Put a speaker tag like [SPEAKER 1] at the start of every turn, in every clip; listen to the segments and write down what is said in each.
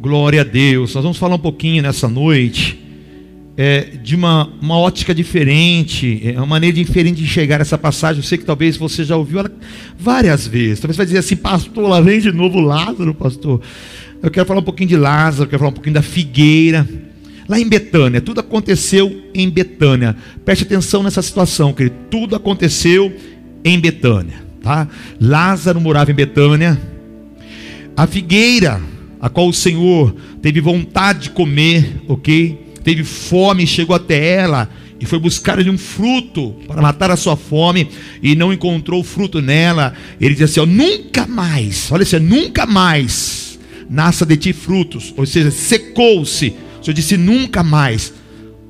[SPEAKER 1] Glória a Deus. Nós vamos falar um pouquinho nessa noite é, de uma, uma ótica diferente, é uma maneira diferente de enxergar essa passagem. Eu sei que talvez você já ouviu ela várias vezes. Talvez você vai dizer assim, pastor, lá vem de novo Lázaro, pastor. Eu quero falar um pouquinho de Lázaro, quero falar um pouquinho da figueira. Lá em Betânia, tudo aconteceu em Betânia. Preste atenção nessa situação, querido. Tudo aconteceu em Betânia, tá? Lázaro morava em Betânia. A figueira, a qual o Senhor teve vontade de comer, ok? Teve fome, chegou até ela e foi buscar ali um fruto para matar a sua fome e não encontrou fruto nela. Ele disse assim: ó, nunca mais, olha assim, nunca mais nasça de ti frutos, ou seja, secou-se o Senhor disse nunca mais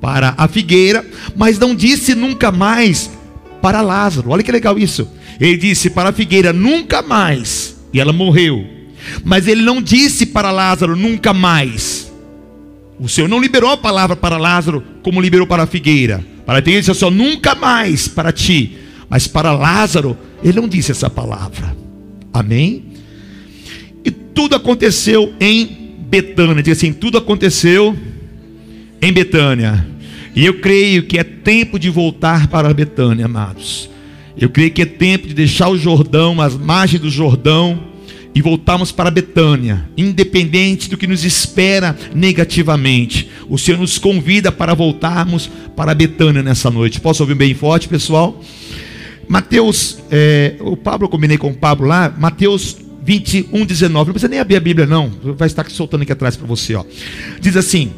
[SPEAKER 1] para a figueira, mas não disse nunca mais para Lázaro. Olha que legal isso. Ele disse para a figueira nunca mais, e ela morreu. Mas ele não disse para Lázaro nunca mais. O Senhor não liberou a palavra para Lázaro como liberou para a figueira. Para a figueira disse assim, nunca mais para ti. Mas para Lázaro, ele não disse essa palavra. Amém? E tudo aconteceu em Betânia. Diz assim: tudo aconteceu em Betânia. E eu creio que é tempo de voltar para Betânia, amados. Eu creio que é tempo de deixar o Jordão, as margens do Jordão, e voltarmos para Betânia, independente do que nos espera negativamente. O Senhor nos convida para voltarmos para Betânia nessa noite. Posso ouvir bem forte, pessoal? Mateus, é, o Pablo, eu combinei com o Pablo lá, Mateus 21, 19. Não precisa nem abrir a Bíblia, não. Vai estar soltando aqui atrás para você. Ó. Diz assim: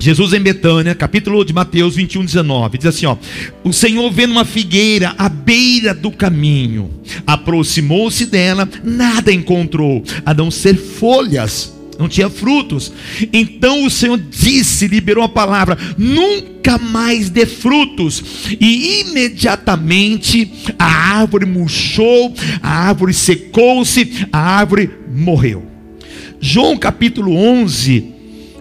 [SPEAKER 1] Jesus em Betânia, capítulo de Mateus 21, 19, diz assim: ó, o Senhor vendo uma figueira à beira do caminho, aproximou-se dela, nada encontrou, a não ser folhas não tinha frutos. Então o Senhor disse, liberou a palavra: nunca mais dê frutos. E imediatamente a árvore murchou, a árvore secou-se, a árvore morreu. João capítulo 11.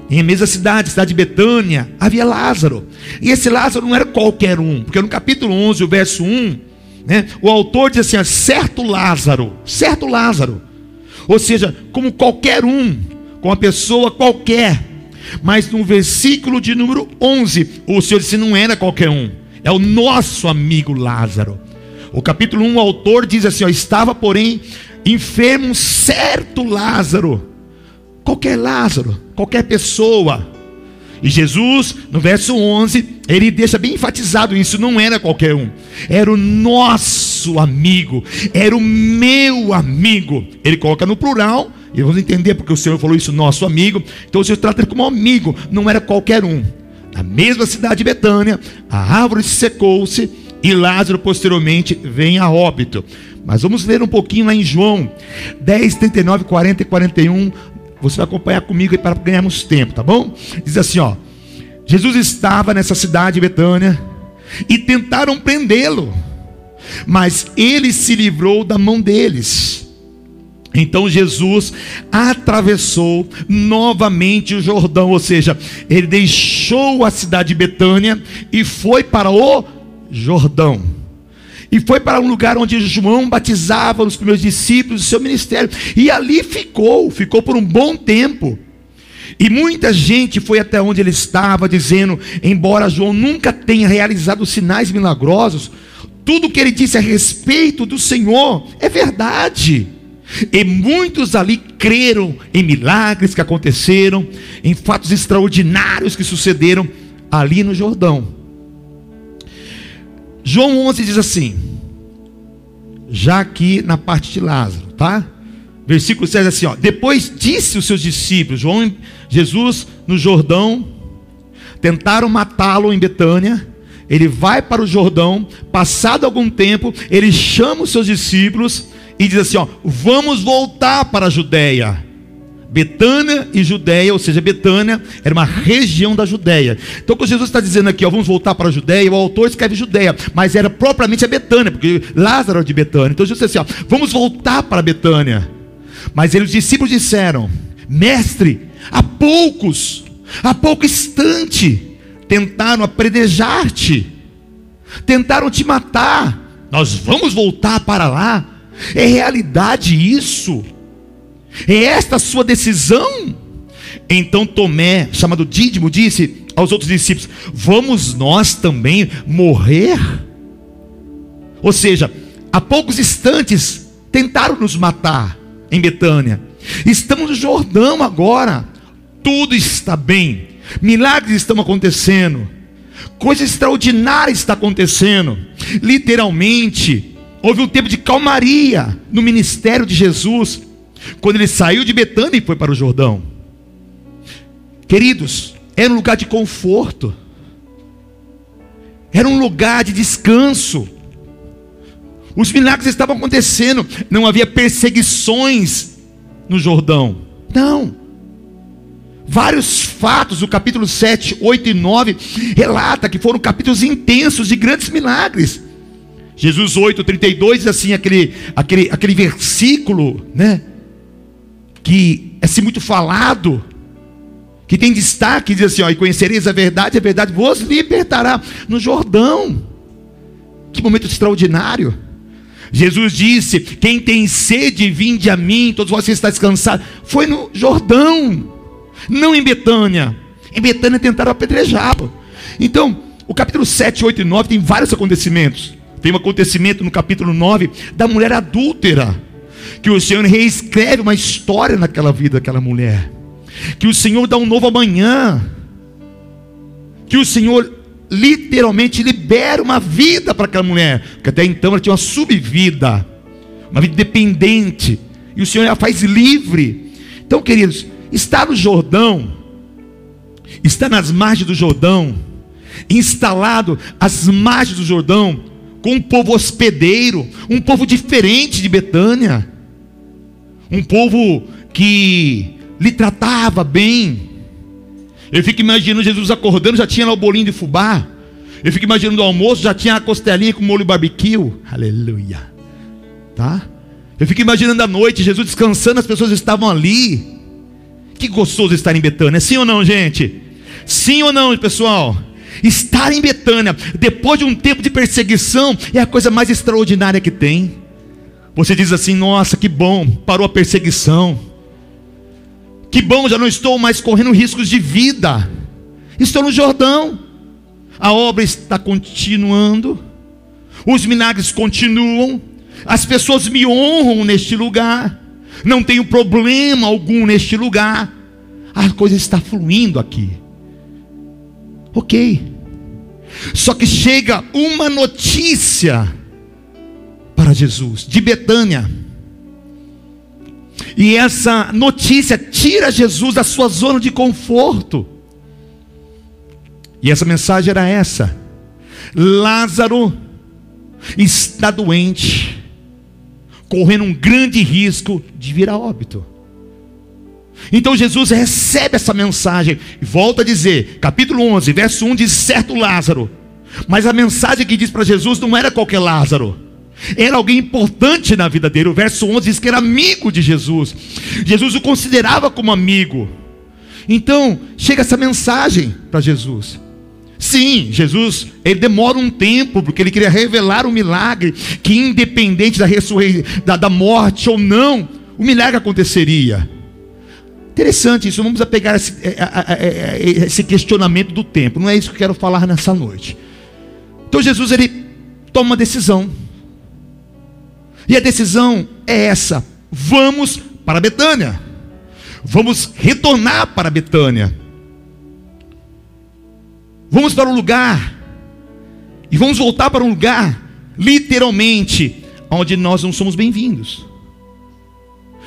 [SPEAKER 1] Em mesma cidade, cidade de Betânia, havia Lázaro. E esse Lázaro não era qualquer um, porque no capítulo 11, o verso 1, né, o autor diz assim: certo Lázaro, certo Lázaro. Ou seja, como qualquer um, com uma pessoa qualquer. Mas no versículo de número 11, o Senhor disse: não era qualquer um, é o nosso amigo Lázaro. O capítulo 1, o autor diz assim: ó, estava, porém, enfermo certo Lázaro. Qualquer Lázaro, qualquer pessoa. E Jesus, no verso 11, ele deixa bem enfatizado isso: não era qualquer um, era o nosso amigo, era o meu amigo. Ele coloca no plural, e vamos entender porque o Senhor falou isso, nosso amigo. Então o Senhor trata ele como amigo, não era qualquer um. Na mesma cidade de Betânia, a árvore secou-se e Lázaro posteriormente vem a óbito. Mas vamos ler um pouquinho lá em João 10, 39, 40 e 41. Você vai acompanhar comigo para ganharmos tempo, tá bom? Diz assim, ó. Jesus estava nessa cidade de Betânia e tentaram prendê-lo, mas ele se livrou da mão deles. Então Jesus atravessou novamente o Jordão, ou seja, ele deixou a cidade de Betânia e foi para o Jordão. E foi para um lugar onde João batizava os primeiros discípulos do seu ministério. E ali ficou, ficou por um bom tempo. E muita gente foi até onde ele estava, dizendo: embora João nunca tenha realizado sinais milagrosos, tudo que ele disse a respeito do Senhor é verdade. E muitos ali creram em milagres que aconteceram, em fatos extraordinários que sucederam ali no Jordão. João 11 diz assim, já aqui na parte de Lázaro, tá? Versículo 6 assim, ó. Depois disse os seus discípulos, João, Jesus no Jordão, tentaram matá-lo em Betânia. Ele vai para o Jordão, passado algum tempo, ele chama os seus discípulos e diz assim: ó, vamos voltar para a Judéia. Betânia e Judéia, ou seja, Betânia era uma região da Judéia. Então, quando Jesus está dizendo aqui, ó, vamos voltar para a Judéia, o autor escreve Judéia, mas era propriamente a Betânia, porque Lázaro era de Betânia. Então, Jesus disse assim: ó, vamos voltar para Betânia. Mas eles, os discípulos disseram: Mestre, há poucos, há pouco instante, tentaram apredejar-te, tentaram te matar. Nós vamos voltar para lá. É realidade isso? É esta a sua decisão? Então Tomé, chamado Dídimo, disse aos outros discípulos: Vamos nós também morrer? Ou seja, há poucos instantes tentaram nos matar em Betânia. Estamos no Jordão agora. Tudo está bem. Milagres estão acontecendo. Coisa extraordinária está acontecendo. Literalmente, houve um tempo de calmaria no ministério de Jesus, quando ele saiu de Betânia e foi para o Jordão. Queridos, era um lugar de conforto, era um lugar de descanso. Os milagres estavam acontecendo, não havia perseguições no Jordão. Não. Vários fatos, o capítulo 7, 8 e 9, relata que foram capítulos intensos de grandes milagres. Jesus 8, 32 diz assim, aquele, aquele, aquele versículo, né? Que é assim muito falado, que tem destaque, diz assim: ó, e conhecereis a verdade, a verdade vos libertará no Jordão. Que momento extraordinário. Jesus disse: Quem tem sede, vinde a mim, todos vocês estão descansados. Foi no Jordão não em Betânia. Em Betânia tentaram apedrejá-lo. Então, o capítulo 7, 8 e 9 tem vários acontecimentos. Tem um acontecimento no capítulo 9 da mulher adúltera. Que o Senhor reescreve uma história naquela vida daquela mulher. Que o Senhor dá um novo amanhã. Que o Senhor literalmente libera uma vida para aquela mulher. Porque até então ela tinha uma subvida. Uma vida dependente. E o Senhor a faz livre. Então, queridos, está no Jordão, está nas margens do Jordão, instalado às margens do Jordão, com um povo hospedeiro, um povo diferente de Betânia, um povo que lhe tratava bem. Eu fico imaginando Jesus acordando, já tinha lá o bolinho de fubá. Eu fico imaginando o almoço, já tinha a costelinha com molho barbecue. Aleluia. Tá? Eu fico imaginando a noite, Jesus descansando, as pessoas estavam ali. Que gostoso estar em Betânia, sim ou não, gente? Sim ou não, pessoal? Estar em Betânia, depois de um tempo de perseguição, é a coisa mais extraordinária que tem. Você diz assim: nossa, que bom, parou a perseguição. Que bom, já não estou mais correndo riscos de vida. Estou no Jordão. A obra está continuando. Os milagres continuam. As pessoas me honram neste lugar não tenho problema algum neste lugar, a coisa está fluindo aqui. Ok. Só que chega uma notícia para Jesus, de Betânia. E essa notícia tira Jesus da sua zona de conforto. E essa mensagem era essa: Lázaro está doente correndo um grande risco de vir a óbito. Então Jesus recebe essa mensagem e volta a dizer, capítulo 11, verso 1 diz: certo Lázaro. Mas a mensagem que diz para Jesus não era qualquer Lázaro. Era alguém importante na vida dele. O verso 11 diz que era amigo de Jesus. Jesus o considerava como amigo. Então, chega essa mensagem para Jesus. Sim, Jesus, ele demora um tempo, porque ele queria revelar o milagre, que independente da ressurreição, da, da morte ou não, o milagre aconteceria. Interessante isso, vamos pegar esse, é, é, é, esse questionamento do tempo, não é isso que eu quero falar nessa noite. Então Jesus, ele toma uma decisão, e a decisão é essa: vamos para Betânia, vamos retornar para Betânia. Vamos para um lugar, e vamos voltar para um lugar, literalmente, onde nós não somos bem-vindos.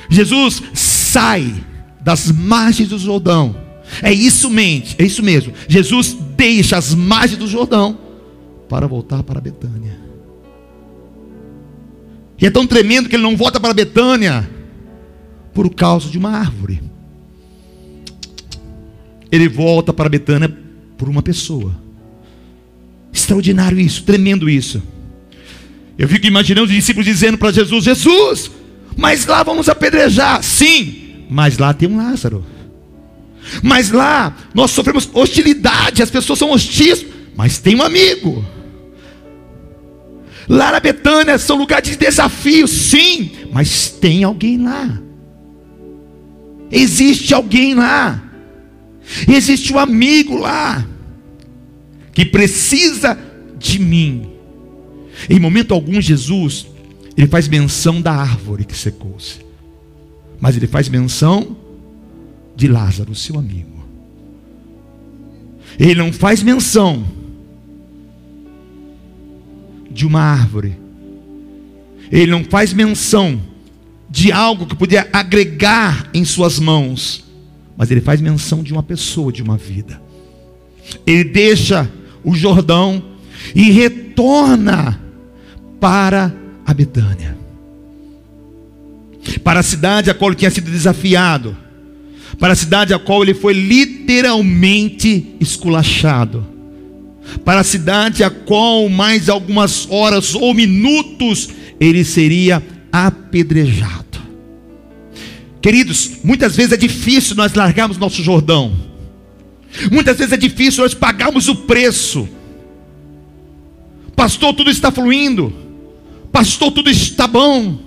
[SPEAKER 1] Jesus sai das margens do Jordão. É isso mesmo, é isso mesmo. Jesus deixa as margens do Jordão para voltar para Betânia. E é tão tremendo que ele não volta para Betânia por causa de uma árvore. Ele volta para Betânia por uma pessoa. Extraordinário isso, tremendo isso. Eu fico imaginando os discípulos dizendo para Jesus: Jesus, mas lá vamos apedrejar. Sim, mas lá tem um Lázaro. Mas lá nós sofremos hostilidade, as pessoas são hostis, mas tem um amigo. Lá na Betânia são lugares de desafio, sim, mas tem alguém lá. Existe alguém lá. Existe um amigo lá que precisa de mim. Em momento algum, Jesus, ele faz menção da árvore que secou-se, mas ele faz menção de Lázaro, seu amigo. Ele não faz menção de uma árvore. Ele não faz menção de algo que podia agregar em suas mãos, mas ele faz menção de uma pessoa, de uma vida. Ele deixa o Jordão e retorna para a Betânia. Para a cidade a qual ele tinha sido desafiado, para a cidade a qual ele foi literalmente esculachado, para a cidade a qual mais algumas horas ou minutos ele seria apedrejado. Queridos, muitas vezes é difícil nós largarmos nosso Jordão. Muitas vezes é difícil nós pagarmos o preço. Pastor, tudo está fluindo. Pastor, tudo está bom.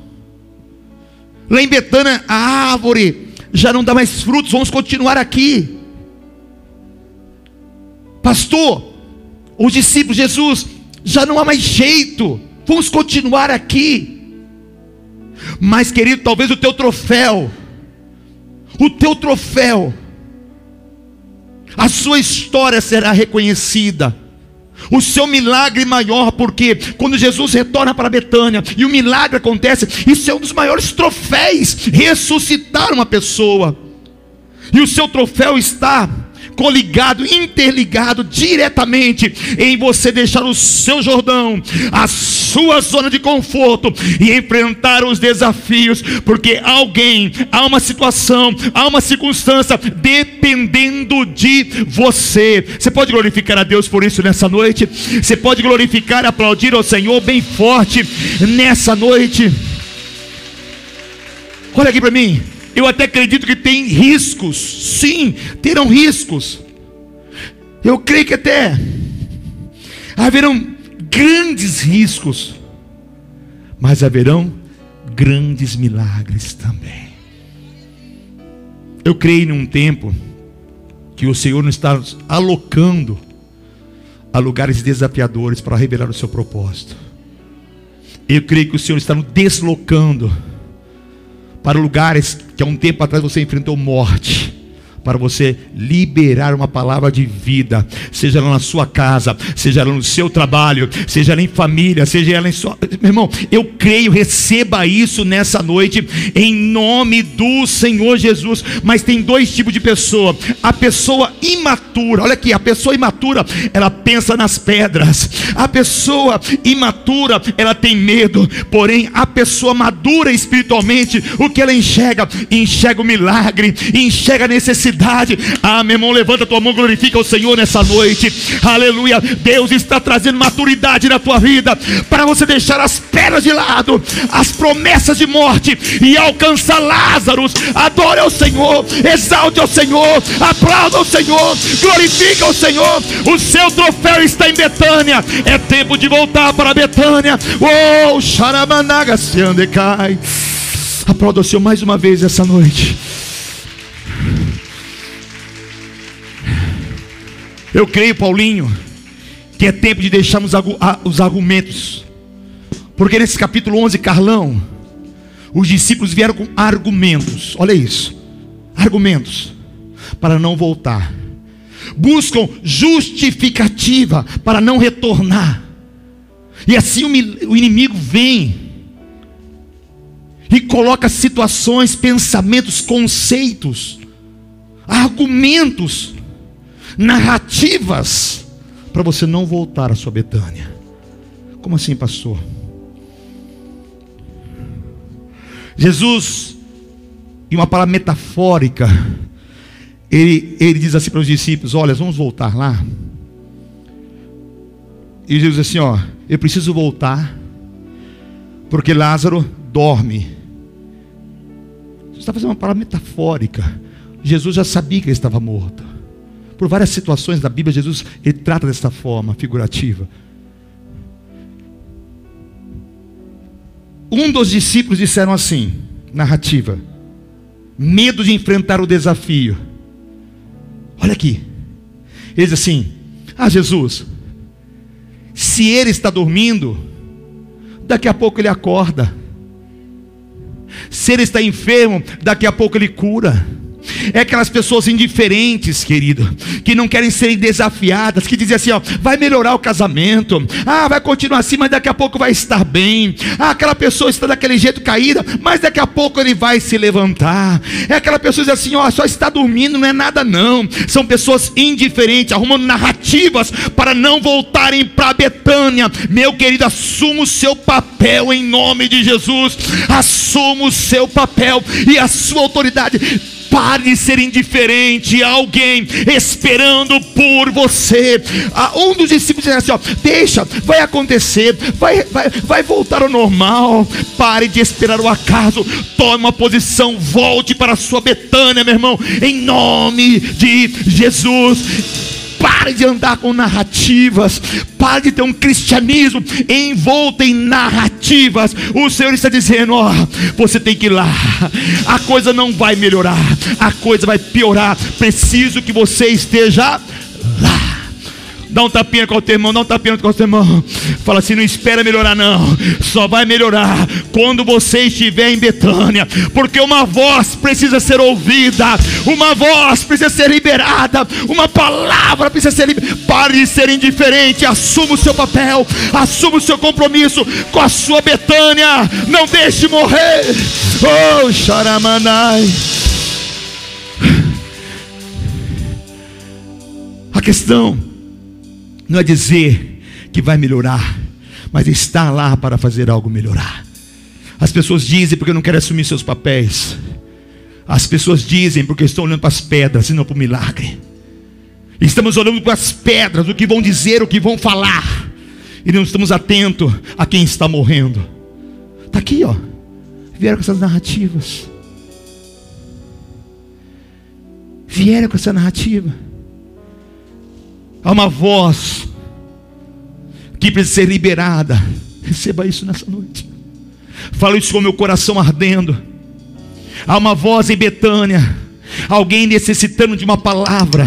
[SPEAKER 1] Lá em Betânia, a árvore já não dá mais frutos, vamos continuar aqui. Pastor, os discípulos, Jesus, já não há mais jeito, vamos continuar aqui. Mas, querido, talvez o teu troféu, o teu troféu, a sua história será reconhecida. O seu milagre maior, porque quando Jesus retorna para Betânia e o milagre acontece, isso é um dos maiores troféus ressuscitar uma pessoa. E o seu troféu está coligado, interligado diretamente em você deixar o seu Jordão, a sua zona de conforto e enfrentar os desafios, porque alguém, há uma situação, há uma circunstância dependendo de você. Você pode glorificar a Deus por isso nessa noite? Você pode glorificar aplaudir ao Senhor bem forte nessa noite? Olha aqui para mim. Eu até acredito que tem riscos. Sim, terão riscos. Eu creio que até haverão grandes riscos, mas haverão grandes milagres também. Eu creio num tempo que o Senhor nos está alocando a lugares desafiadores para revelar o seu propósito. Eu creio que o Senhor está nos deslocando para lugares que há um tempo atrás você enfrentou morte para você liberar uma palavra de vida, seja ela na sua casa, seja ela no seu trabalho, seja ela em família, seja ela em sua. Meu irmão, eu creio, receba isso nessa noite, em nome do Senhor Jesus. Mas tem dois tipos de pessoa: a pessoa imatura, olha aqui, a pessoa imatura, ela pensa nas pedras, a pessoa imatura, ela tem medo, porém, a pessoa madura espiritualmente, o que ela enxerga? Enxerga o milagre, enxerga a necessidade verdade. Ah, meu irmão, levanta tua mão, glorifica o Senhor nessa noite. Aleluia. Deus está trazendo maturidade na tua vida para você deixar as pedras de lado, as promessas de morte e alcançar Lázaro. Adore ao Senhor, exalte ao Senhor, aplauda ao Senhor, glorifica o Senhor. O seu troféu está em Betânia. É tempo de voltar para Betânia. Oh, Xaramanaga se andecai. Aplauda o Senhor mais uma vez essa noite. Eu creio, Paulinho, que é tempo de deixarmos os argumentos. Porque nesse capítulo 11, Carlão, os discípulos vieram com argumentos. Olha isso. Argumentos para não voltar. Buscam justificativa para não retornar. E assim o inimigo vem e coloca situações, pensamentos, conceitos, argumentos narrativas para você não voltar à sua Betânia. Como assim, pastor? Jesus, em uma palavra metafórica, ele, ele diz assim para os discípulos: Olha, vamos voltar lá. E Jesus diz assim: Ó, eu preciso voltar, porque Lázaro dorme. Você está fazendo uma palavra metafórica. Jesus já sabia que ele estava morto. Por várias situações da Bíblia, Jesus ele trata dessa forma figurativa. Um dos discípulos disseram assim, narrativa: medo de enfrentar o desafio. Olha aqui. Ele diz assim: Ah, Jesus, se ele está dormindo, daqui a pouco ele acorda. Se ele está enfermo, daqui a pouco ele cura. É aquelas pessoas indiferentes, querido, que não querem ser desafiadas, que dizem assim: ó, vai melhorar o casamento, ah, vai continuar assim, mas daqui a pouco vai estar bem. Ah, aquela pessoa está daquele jeito caída, mas daqui a pouco ele vai se levantar. É aquela pessoa que diz assim: ó, só está dormindo, não é nada não. São pessoas indiferentes, arrumando narrativas para não voltarem para Betânia. Meu querido, assuma o seu papel em nome de Jesus, assuma o seu papel e a sua autoridade Pare de ser indiferente a alguém esperando por você. Ah, um dos discípulos disse assim: ó, deixa, vai acontecer, vai, vai, vai voltar ao normal. Pare de esperar o acaso. Tome uma posição, volte para a sua Betânia, meu irmão, em nome de Jesus. Pare de andar com narrativas. Pare de ter um cristianismo envolto em narrativas. O Senhor está dizendo: ó, você tem que ir lá. A coisa não vai melhorar, a coisa vai piorar. Preciso que você esteja. Dá um tapinha com o teu irmão, dá um tapinha com o teu irmão. Fala assim: não espera melhorar, não. Só vai melhorar quando você estiver em Betânia. Porque uma voz precisa ser ouvida, uma voz precisa ser liberada, uma palavra precisa ser liberada. Pare de ser indiferente, assuma o seu papel, assuma o seu compromisso com a sua Betânia. Não deixe morrer. Oh, Xaramanai. A questão não é dizer que vai melhorar, mas estar lá para fazer algo melhorar. As pessoas dizem porque não querem assumir seus papéis. As pessoas dizem porque estão olhando para as pedras e não para o milagre. Estamos olhando para as pedras, o que vão dizer, o que vão falar. E não estamos atentos a quem está morrendo. Está aqui, ó. Vieram com essas narrativas. Vieram com essa narrativa. Há uma voz que precisa ser liberada. Receba isso nessa noite. Falo isso com meu coração ardendo. Há uma voz em Betânia, alguém necessitando de uma palavra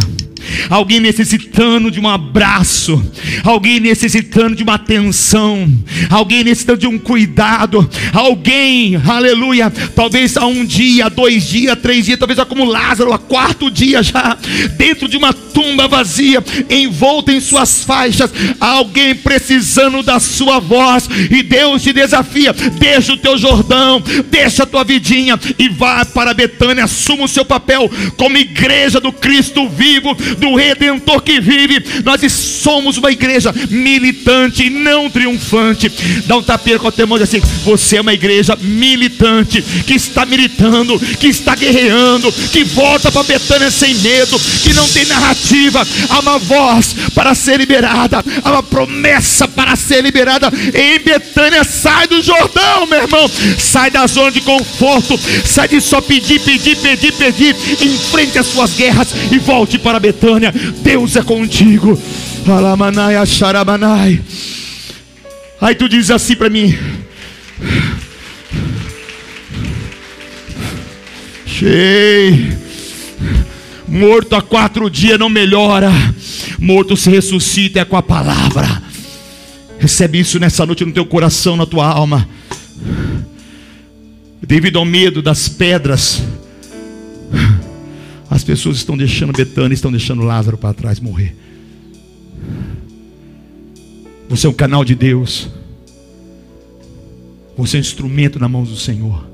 [SPEAKER 1] alguém necessitando de um abraço, alguém necessitando de uma atenção, alguém necessitando de um cuidado, alguém, aleluia, talvez há um dia, dois dias, três dias, talvez há como Lázaro, há quarto dia já, dentro de uma tumba vazia, envolto em suas faixas, alguém precisando da sua voz, e Deus te desafia: deixa o teu Jordão, deixa a tua vidinha e vá para Betânia, assuma o seu papel como igreja do Cristo vivo, do Redentor que vive. Nós somos uma igreja militante não triunfante. Dá um tapinha com o irmão assim: você é uma igreja militante que está militando, que está guerreando, que volta para Betânia sem medo, que não tem narrativa. Há uma voz para ser liberada, há uma promessa para ser liberada. Em Betânia, sai do Jordão, meu irmão. Sai da zona de conforto, sai de só pedir, pedir, pedir, pedir. Enfrente as suas guerras e volte para Betânia. Deus é contigo. Alamanai, acharamanai. Aí tu diz assim para mim. Cheio. Morto há quatro dias não melhora. Morto se ressuscita é com a palavra. Recebe isso nessa noite no teu coração, na tua alma. Devido ao medo das pedras as pessoas estão deixando Betânia, estão deixando Lázaro para trás morrer. Você é um canal de Deus. Você é um instrumento na mão do Senhor.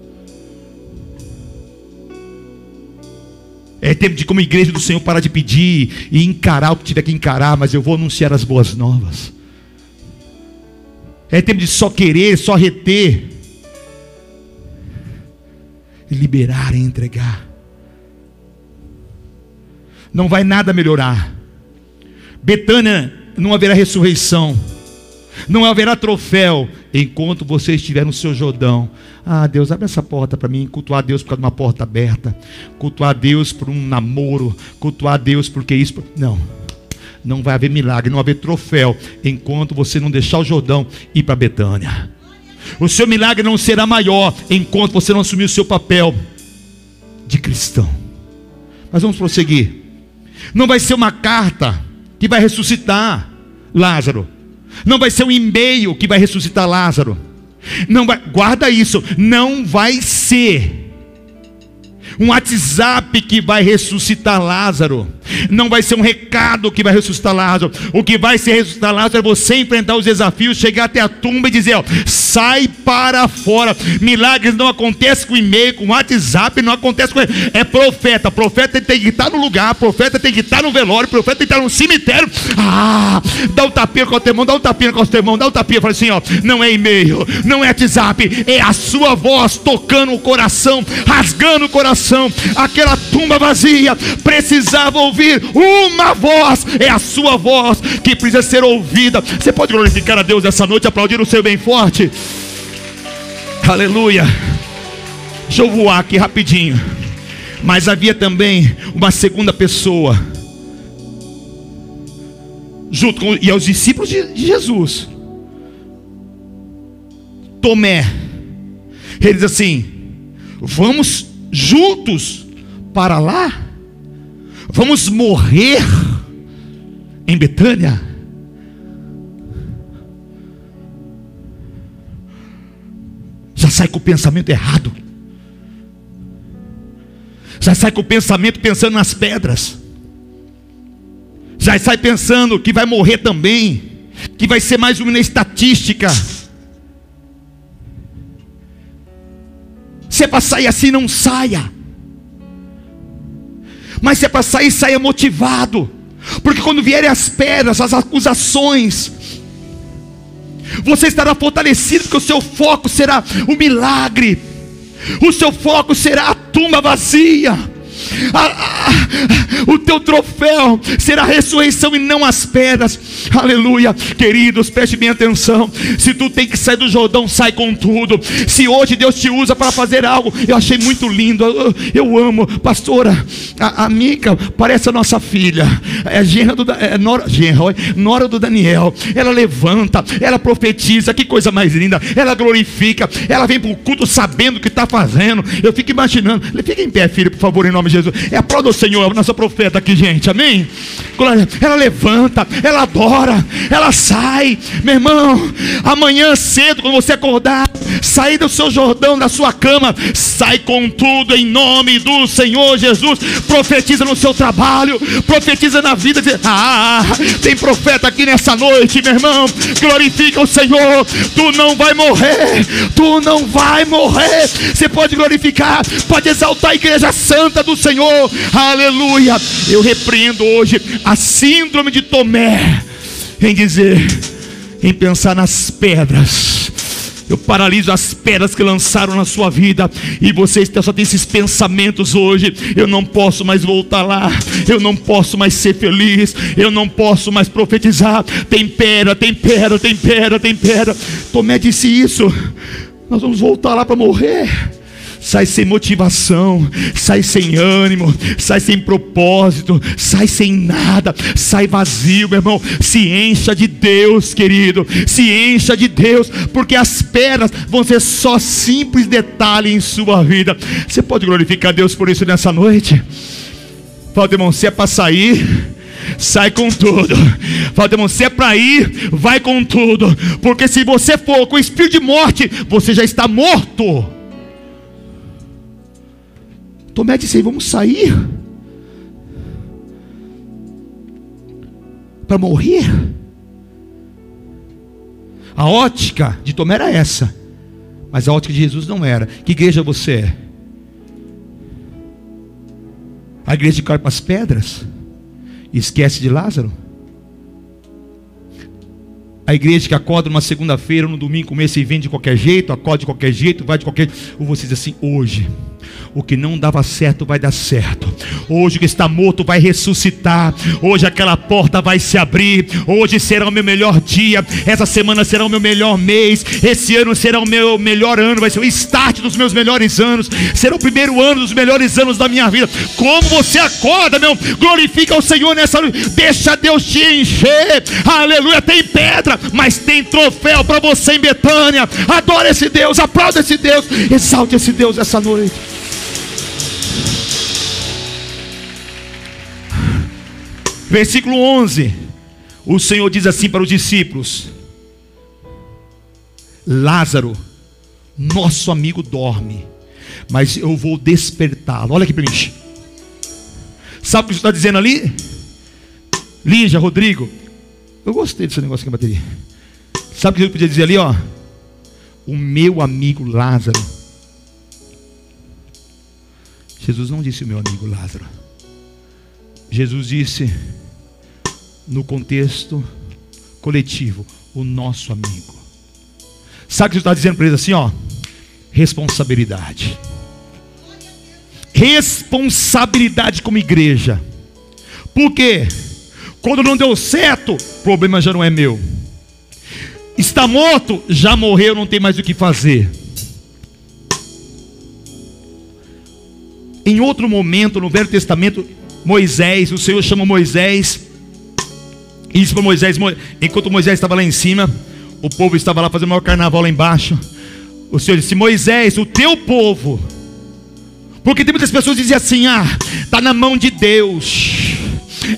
[SPEAKER 1] É tempo de, como igreja do Senhor, parar de pedir e encarar o que tiver que encarar, mas eu vou anunciar as boas novas. É tempo de só querer, só reter, e liberar e entregar não vai nada melhorar. Betânia não haverá ressurreição, não haverá troféu enquanto você estiver no seu Jordão. Ah, Deus, abre essa porta para mim. Cultuar Deus por causa de uma porta aberta, cultuar Deus por um namoro, cultuar Deus porque isso. Não, não vai haver milagre, não vai haver troféu enquanto você não deixar o Jordão ir para Betânia. O seu milagre não será maior enquanto você não assumir o seu papel de cristão. Mas vamos prosseguir. Não vai ser uma carta que vai ressuscitar Lázaro. Não vai ser um e-mail que vai ressuscitar Lázaro. Não vai, guarda isso, não vai ser um WhatsApp que vai ressuscitar Lázaro. Não vai ser um recado que vai ressuscitar Lázaro. O que vai ser ressuscitar Lázaro é você enfrentar os desafios, chegar até a tumba e dizer: ó, sai para fora. Milagres não acontecem com e-mail, com WhatsApp, não acontece com. É profeta. Profeta tem que estar no lugar, profeta tem que estar no velório, profeta tem que estar no cemitério. Ah, dá um tapinha com o teu irmão, dá um tapinha com o teu irmão, dá um tapinha. Fala assim: ó, não é e-mail, não é WhatsApp, é a sua voz tocando o coração, rasgando o coração coração, aquela tumba vazia precisava ouvir uma voz, é a sua voz que precisa ser ouvida. Você pode glorificar a Deus essa noite, aplaudir o seu bem forte. Aleluia. Deixa eu voar aqui rapidinho. Mas havia também uma segunda pessoa, junto com e aos discípulos de, de Jesus. Tomé. Ele diz assim: Vamos juntos para lá? Vamos morrer em Betânia? Já sai com o pensamento errado. Já sai com o pensamento pensando nas pedras. Já sai pensando que vai morrer também. Que vai ser mais uma estatística. Se é para sair assim, não saia. Mas se é para sair, saia motivado. Porque quando vierem as pedras, as acusações, você estará fortalecido, porque o seu foco será o milagre, o seu foco será a tumba vazia o teu troféu será a ressurreição e não as pedras. Aleluia, queridos, preste bem atenção. Se tu tem que sair do Jordão, sai com tudo. Se hoje Deus te usa para fazer algo, eu achei muito lindo. Eu, eu amo, pastora. A, a Mica parece a nossa filha, é genra do é, nora, genra, nora do Daniel. Ela levanta, ela profetiza. Que coisa mais linda. Ela glorifica, ela vem para o culto sabendo o que está fazendo. Eu fico imaginando. Fica em pé, filho, por favor, em nome de Jesus. É a prova do Senhor, a nossa profeta aqui, gente. Amém? Ela levanta, ela adora, ela sai. Meu irmão, amanhã cedo, quando você acordar, sair do seu Jordão, da sua cama, sai com tudo em nome do Senhor Jesus. Profetiza no seu trabalho, profetiza na vida. Ah, tem profeta aqui nessa noite, meu irmão. Glorifica o Senhor. Tu não vai morrer, tu não vai morrer. Você pode glorificar, pode exaltar a igreja santa do Senhor. Aleluia. Eu repreendo hoje a síndrome de Tomé em dizer, em pensar nas pedras. Eu paraliso as pedras que lançaram na sua vida. E vocês só têm esses pensamentos hoje. Eu não posso mais voltar lá. Eu não posso mais ser feliz. Eu não posso mais profetizar. Tem pedra, tem pedra, tem pedra, tem pedra. Tomé disse isso. Nós vamos voltar lá para morrer sai sem motivação, sai sem ânimo, sai sem propósito, sai sem nada, sai vazio, meu irmão. Se encha de Deus, querido, se encha de Deus, porque as pedras vão ser só simples detalhe em sua vida. Você pode glorificar Deus por isso nessa noite? Fala, irmão, se é para sair sai com tudo. Fala, irmão, se é para ir, vai com tudo. Porque se você for com espírito de morte, você já está morto. Tomé disse: Vamos sair para morrer. A ótica de Tomé era essa, mas a ótica de Jesus não era. Que igreja você é? A igreja de para as pedras? Esquece de Lázaro? A igreja que acorda numa segunda-feira, no domingo, começa e vem de qualquer jeito, acorda de qualquer jeito, vai de qualquer jeito. Ou você diz assim, hoje o que não dava certo vai dar certo. Hoje o que está morto vai ressuscitar. Hoje aquela porta vai se abrir. Hoje será o meu melhor dia. Essa semana será o meu melhor mês. Esse ano será o meu melhor ano. Vai ser o start dos meus melhores anos. Será o primeiro ano dos melhores anos da minha vida. Como você acorda, meu? Glorifica o Senhor nessa noite. Deixa Deus te encher. Aleluia. Tem pedra, mas tem troféu para você em Betânia. Adora esse Deus. Aplauda esse Deus. Exalte esse Deus essa noite. Versículo 11. O Senhor diz assim para os discípulos: Lázaro, nosso amigo dorme, mas eu vou despertá-lo. Olha aqui para mim. Sabe o que você está dizendo ali? Lígia, Rodrigo. Eu gostei desse negócio aqui, bateria. Sabe o que eu podia dizer ali, ó? O meu amigo Lázaro. Jesus não disse meu amigo Lázaro. Jesus disse, no contexto coletivo, o nosso amigo. Sabe o que Jesus está dizendo para eles assim, ó? Responsabilidade. Responsabilidade como igreja. Por quê? Quando não deu certo, o problema já não é meu. Está morto, já morreu, não tem mais o que fazer. Em outro momento, no Velho Testamento, Moisés, o Senhor chama Moisés, e disse para Moisés, enquanto Moisés estava lá em cima, o povo estava lá fazendo o maior carnaval lá embaixo. O Senhor disse: Moisés, o teu povo, porque tem muitas pessoas que dizem assim: ah, está na mão de Deus,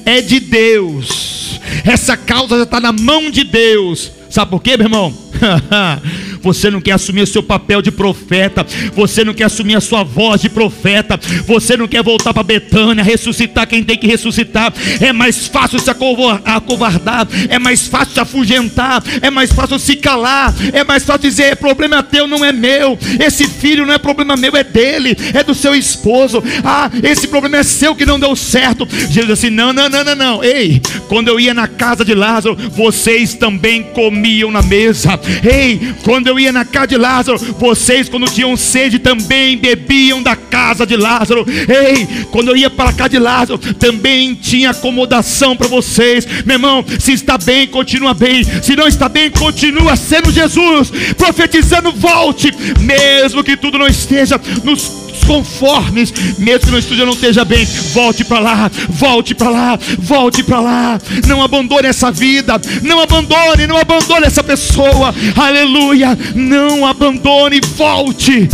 [SPEAKER 1] é de Deus, essa causa já está na mão de Deus. Sabe por quê, meu irmão? Você não quer assumir o seu papel de profeta. Você não quer assumir a sua voz de profeta. Você não quer voltar para Betânia, ressuscitar quem tem que ressuscitar. É mais fácil se acovardar. É mais fácil se afugentar. É mais fácil se calar. É mais fácil dizer: problema teu não é meu. Esse filho não é problema meu, é dele. É do seu esposo. Ah, esse problema é seu que não deu certo. Jesus assim: não, não, não, não, não. Ei, quando eu ia na casa de Lázaro, vocês também comiam na mesa. Ei, quando eu ia na casa de Lázaro, vocês, quando tinham sede, também bebiam da casa de Lázaro. Ei, quando eu ia para a casa de Lázaro, também tinha acomodação para vocês. Meu irmão, se está bem, continua bem. Se não está bem, continua sendo Jesus, profetizando, volte, mesmo que tudo não esteja nos conformes, mesmo que no estúdio não esteja bem, volte para lá, volte para lá, volte para lá. Não abandone essa vida, não abandone, não abandone essa pessoa. Aleluia! Não abandone, volte.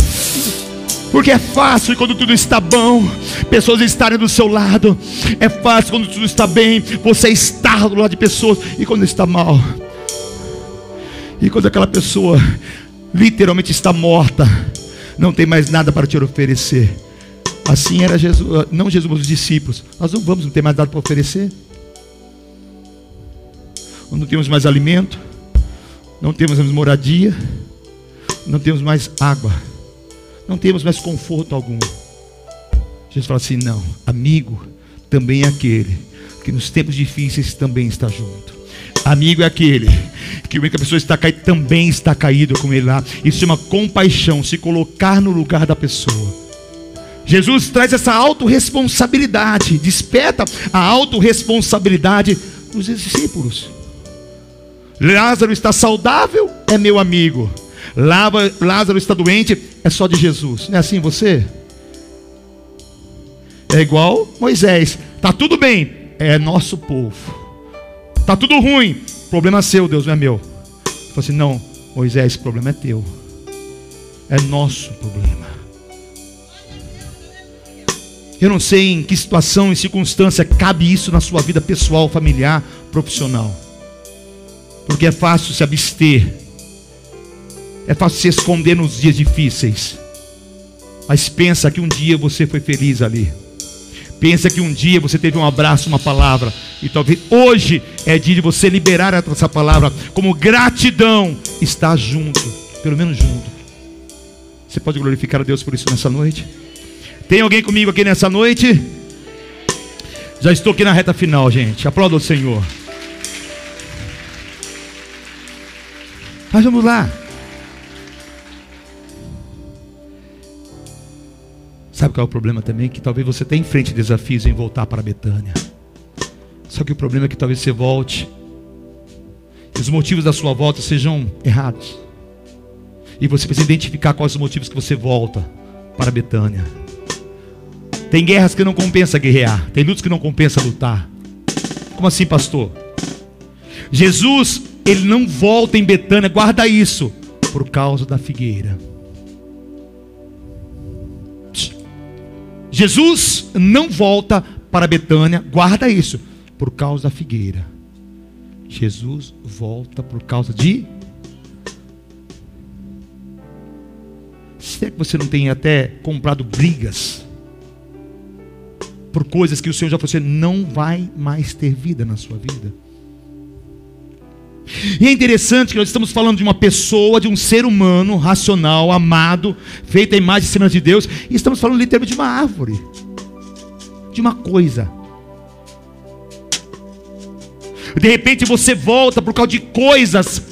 [SPEAKER 1] Porque é fácil quando tudo está bom, pessoas estarem do seu lado. É fácil quando tudo está bem, você estar do lado de pessoas. E quando está mal, e quando aquela pessoa literalmente está morta, não tem mais nada para te oferecer. Assim era Jesus, não Jesus, mas os discípulos. Nós não vamos ter mais nada para oferecer. Não temos mais alimento, não temos mais moradia, não temos mais água, não temos mais conforto algum. Jesus fala assim: não, amigo também é aquele que nos tempos difíceis também está junto. Amigo é aquele que a pessoa está caída também está caído com ele lá. Isso chama compaixão, se colocar no lugar da pessoa. Jesus traz essa autorresponsabilidade, desperta a autorresponsabilidade dos discípulos. Lázaro está saudável, é meu amigo. Lázaro está doente, é só de Jesus. Não é assim você? É igual Moisés. Tá tudo bem, é nosso povo. Tá tudo ruim. Problema seu, Deus, não é meu. Falei assim: não, Moisés, esse problema é teu. É nosso problema. Eu não sei em que situação e circunstância cabe isso na sua vida pessoal, familiar, profissional. Porque é fácil se abster. É fácil se esconder nos dias difíceis. Mas pensa que um dia você foi feliz ali. Pensa que um dia você teve um abraço, uma palavra. E talvez hoje é dia de você liberar essa palavra como gratidão. Está junto, pelo menos junto. Você pode glorificar a Deus por isso nessa noite? Tem alguém comigo aqui nessa noite? Já estou aqui na reta final, gente. Aplauda o Senhor. Mas vamos lá. Sabe qual é o problema também? Que talvez você tenha em frente desafios em voltar para Betânia. Só que o problema é que talvez você volte. E os motivos da sua volta sejam errados. E você precisa identificar quais os motivos que você volta para Betânia. Tem guerras que não compensa guerrear. Tem lutas que não compensa lutar. Como assim, pastor? Jesus, ele não volta em Betânia, guarda isso, por causa da figueira. Jesus não volta para Betânia, guarda isso, por causa da figueira. Jesus volta por causa de. Será que você não tem até comprado brigas por coisas que o Senhor já falou, você não vai mais ter vida na sua vida? E é interessante que nós estamos falando de uma pessoa, de um ser humano racional, amado, feito à imagem e semelhança de Deus, e estamos falando literalmente de uma árvore, de uma coisa. De repente você volta por causa de coisas,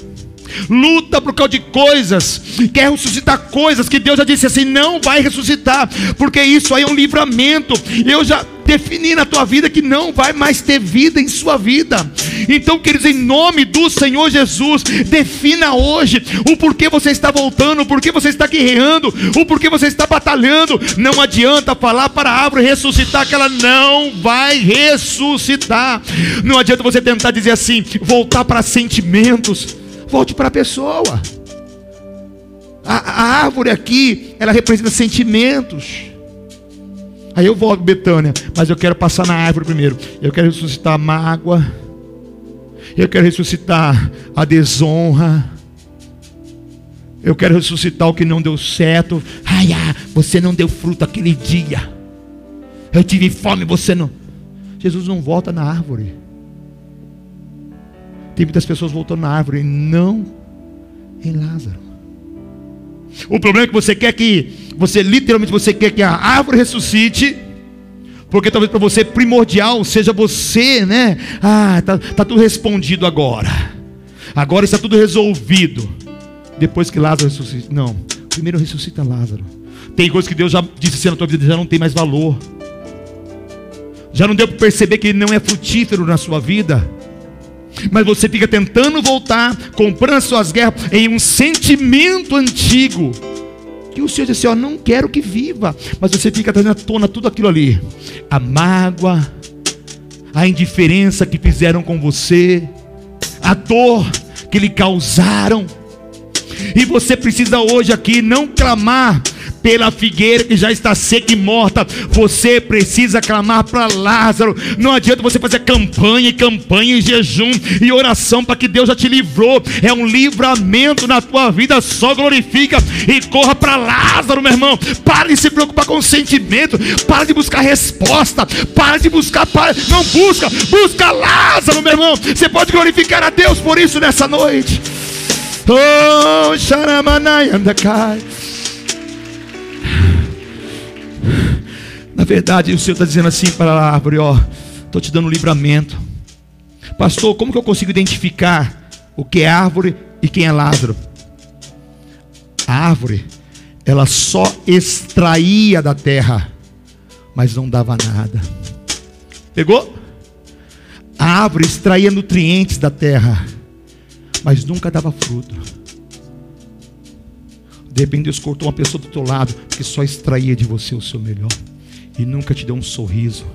[SPEAKER 1] luta por causa de coisas, quer ressuscitar coisas que Deus já disse assim: não vai ressuscitar, porque isso aí é um livramento. Eu já defini na tua vida que não vai mais ter vida em sua vida. Então, queridos, em nome do Senhor Jesus, defina hoje o porquê você está voltando, o porquê você está guerreando, o porquê você está batalhando. Não adianta falar para a árvore ressuscitar, que ela não vai ressuscitar. Não adianta você tentar dizer assim, voltar para sentimentos. Volte para a pessoa. A, a árvore aqui, ela representa sentimentos. Aí eu volto, Betânia, mas eu quero passar na árvore primeiro. Eu quero ressuscitar a mágoa. Eu quero ressuscitar a desonra. Eu quero ressuscitar o que não deu certo. Ai, ah, você não deu fruto aquele dia. Eu tive fome, você não. Jesus não volta na árvore. Tem muitas pessoas voltando na árvore não em Lázaro. O problema é que você quer que, você literalmente você quer que a árvore ressuscite, porque talvez para você primordial seja você, né? Ah, tá, tá tudo respondido agora. Agora está tudo resolvido. Depois que Lázaro ressuscita. Não, primeiro ressuscita Lázaro. Tem coisas que Deus já disse assim na tua vida, já não tem mais valor. Já não deu para perceber que ele não é frutífero na sua vida. Mas você fica tentando voltar, comprando suas guerras em um sentimento antigo. Que o Senhor diz assim: ó, não quero que viva. Mas você fica trazendo à tona tudo aquilo ali. A mágoa, a indiferença que fizeram com você, a dor que lhe causaram. E você precisa hoje aqui não clamar pela figueira que já está seca e morta. Você precisa clamar para Lázaro. Não adianta você fazer campanha e campanha e jejum e oração para que Deus já te livrou. É um livramento na tua vida. Só glorifica e corra para Lázaro, meu irmão. Para de se preocupar com o sentimento. Para de buscar resposta. Para de buscar. Para... Não busca. Busca Lázaro, meu irmão. Você pode glorificar a Deus por isso nessa noite. Oh, Sharamanai Na verdade, o Senhor está dizendo assim para a árvore: Ó, estou te dando livramento. Pastor, como que eu consigo identificar o que é árvore e quem é Lázaro? A árvore, ela só extraía da terra, mas não dava nada. Pegou? A árvore extraía nutrientes da terra, mas nunca dava fruto. De repente Deus cortou uma pessoa do teu lado que só extraía de você o seu melhor e nunca te deu um sorriso,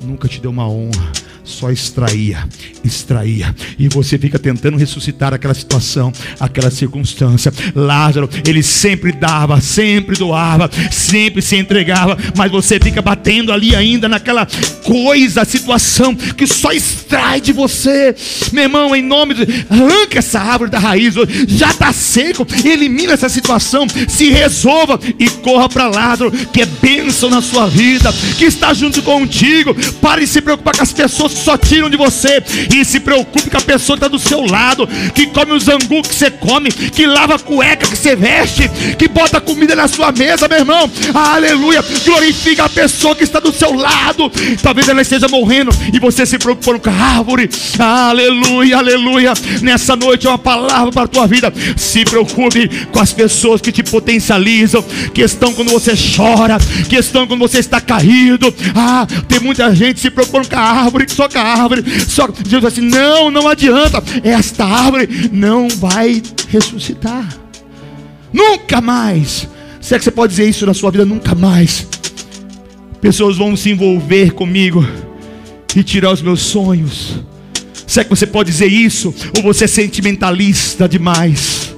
[SPEAKER 1] nunca te deu uma honra, só extraía, extraía. E você fica tentando ressuscitar aquela situação, aquela circunstância. Lázaro, ele sempre dava, sempre doava, sempre se entregava, mas você fica batendo ali ainda naquela coisa, situação que só extrai de você. Meu irmão, em nome de arranca essa árvore da raiz, já está seco, elimina essa situação, se resolva e corra para Lázaro, que é bênção na sua vida, que está junto contigo. Pare de se preocupar com as pessoas só tiram de você. E se preocupe com a pessoa que está do seu lado, que come os angu que você come, que lava a cueca que você veste, que bota comida na sua mesa, meu irmão. Aleluia. Glorifica a pessoa que está do seu lado. Talvez ela esteja morrendo e você se preocupando com a árvore. Aleluia, aleluia. Nessa noite é uma palavra para a tua vida. Se preocupe com as pessoas que te potencializam, que estão quando você chora, que estão quando você está caído. Ah, tem muita gente se preocupando com a árvore que com a árvore. Só Jesus assim: não, não adianta. Esta árvore não vai ressuscitar. Nunca mais. Será que você pode dizer isso na sua vida? Nunca mais. Pessoas vão se envolver comigo e tirar os meus sonhos. Será que você pode dizer isso? Ou você é sentimentalista demais?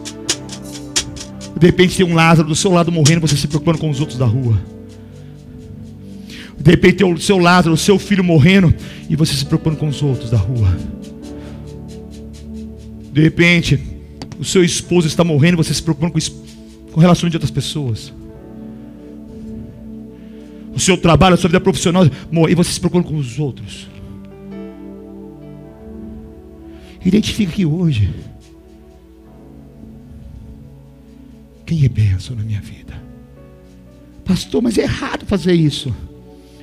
[SPEAKER 1] De repente tem um Lázaro do seu lado morrendo, você se preocupando com os outros da rua. De repente o seu Lázaro, o seu filho morrendo, e você se preocupando com os outros da rua. De repente, o seu esposo está morrendo, você se preocupando com, com o relacionamento de outras pessoas. O seu trabalho, a sua vida profissional, e você se preocupando com os outros. Identifique aqui hoje. Quem é bênção na minha vida? Pastor, mas é errado fazer isso.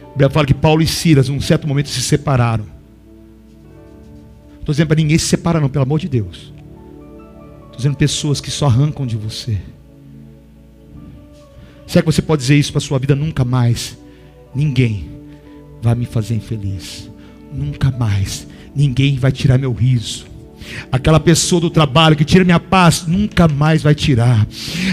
[SPEAKER 1] Bíblia fala que Paulo e Silas, num certo momento, se separaram. Estou dizendo para ninguém se separar, não, pelo amor de Deus. Estou dizendo pessoas que só arrancam de você. Será que você pode dizer isso para a sua vida? Nunca mais. Ninguém vai me fazer infeliz. Nunca mais. Ninguém vai tirar meu riso. Aquela pessoa do trabalho que tira minha paz, nunca mais vai tirar.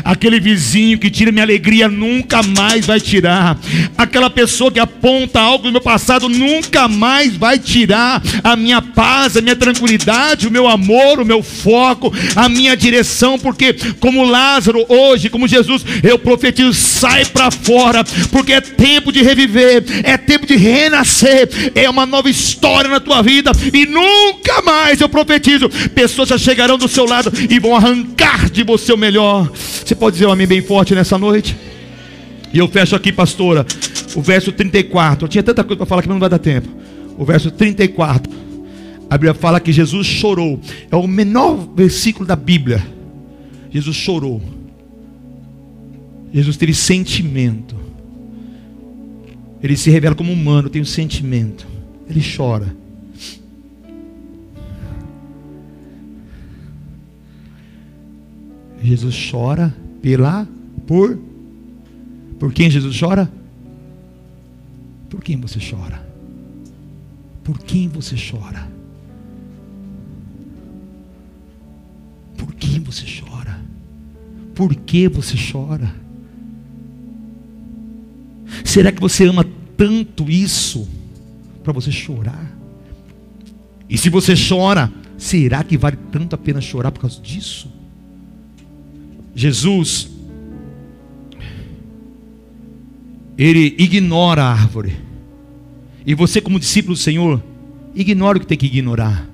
[SPEAKER 1] Aquele vizinho que tira minha alegria, nunca mais vai tirar. Aquela pessoa que aponta algo do meu passado, nunca mais vai tirar a minha paz, a minha tranquilidade, o meu amor, o meu foco, a minha direção. Porque, como Lázaro hoje, como Jesus, eu profetizo: sai para fora, porque é tempo de reviver, é tempo de renascer, é uma nova história na tua vida, e nunca mais eu profetizo pessoas já chegarão do seu lado e vão arrancar de você o melhor. Você pode dizer um amém bem forte nessa noite? E eu fecho aqui, pastora, o verso 34. Eu tinha tanta coisa para falar que não vai dar tempo. O verso 34. A Bíblia fala que Jesus chorou. É o menor versículo da Bíblia. Jesus chorou. Jesus teve sentimento. Ele se revela como humano, tem um sentimento. Ele chora. Jesus chora pela por por quem Jesus chora? Por quem você chora? Por quem você chora? Por quem você chora? Por que você chora? Será que você ama tanto isso para você chorar? E se você chora, será que vale tanto a pena chorar por causa disso? Jesus, ele ignora a árvore. E você, como discípulo do Senhor, ignora o que tem que ignorar.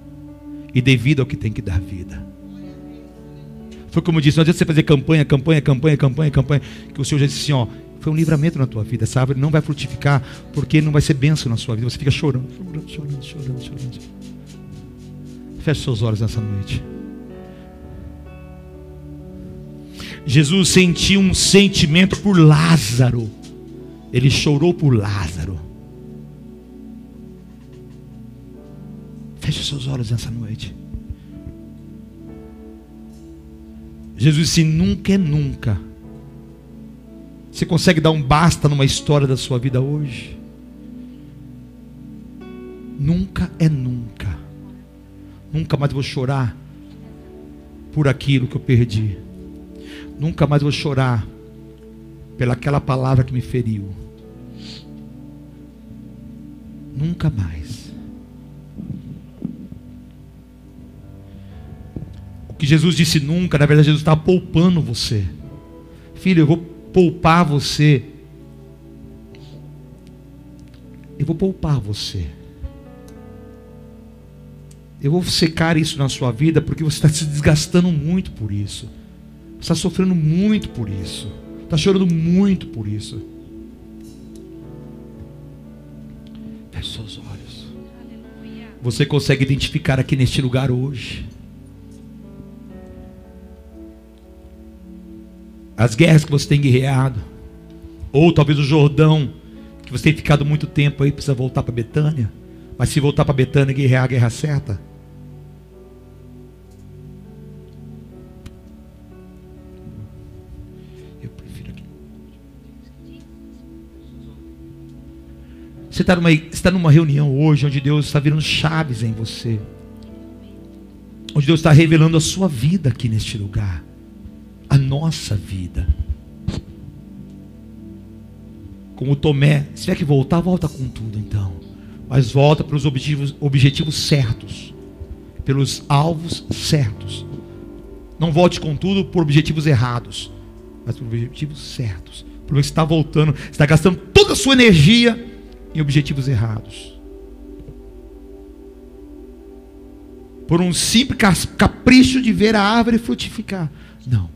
[SPEAKER 1] E dê vida ao que tem que dar vida. Foi como eu disse, não adianta você fazer campanha, campanha, campanha, campanha, campanha. Que o Senhor já disse assim: ó, foi um livramento na tua vida. Essa árvore não vai frutificar, porque não vai ser bênção na sua vida. Você fica chorando, chorando, chorando, chorando, chorando. Feche seus olhos nessa noite. Jesus sentiu um sentimento por Lázaro. Ele chorou por Lázaro. Feche seus olhos nessa noite. Jesus disse: nunca é nunca. Você consegue dar um basta numa história da sua vida hoje? Nunca é nunca. Nunca mais vou chorar por aquilo que eu perdi. Nunca mais vou chorar pelaquela palavra que me feriu. Nunca mais. O que Jesus disse nunca, na verdade, Jesus está poupando você. Filho, eu vou poupar você. Eu vou poupar você. Eu vou secar isso na sua vida porque você está se desgastando muito por isso está sofrendo muito por isso. Está chorando muito por isso. Feche seus olhos. Você consegue identificar aqui neste lugar hoje as guerras que você tem guerreado, ou talvez o Jordão que você tem ficado muito tempo aí precisa voltar para Betânia. Mas se voltar para Betânia e guerrear a guerra certa, Você está numa, está numa reunião hoje onde Deus está virando chaves em você. Onde Deus está revelando a sua vida aqui neste lugar. A nossa vida. Como Tomé, se tiver que voltar, volta com tudo então. Mas volta pelos objetivos, objetivos certos. Pelos alvos certos. Não volte com tudo por objetivos errados. Mas por objetivos certos. Porque você está voltando, você está gastando toda a sua energia em objetivos errados. Por um simples capricho de ver a árvore frutificar. Não.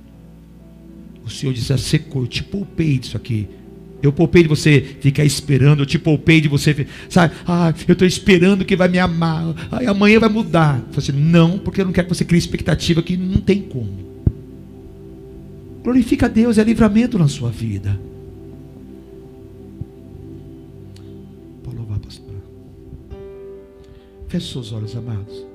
[SPEAKER 1] O Senhor disse: ah, secou, eu te poupei disso aqui. Eu poupei de você ficar esperando, eu te poupei de você, sabe? Ah, eu estou esperando que vai me amar, ah, amanhã vai mudar. Falei assim, não, porque eu não quero que você crie expectativa que não tem como. Glorifica a Deus, é livramento na sua vida. Feche seus olhos, amados.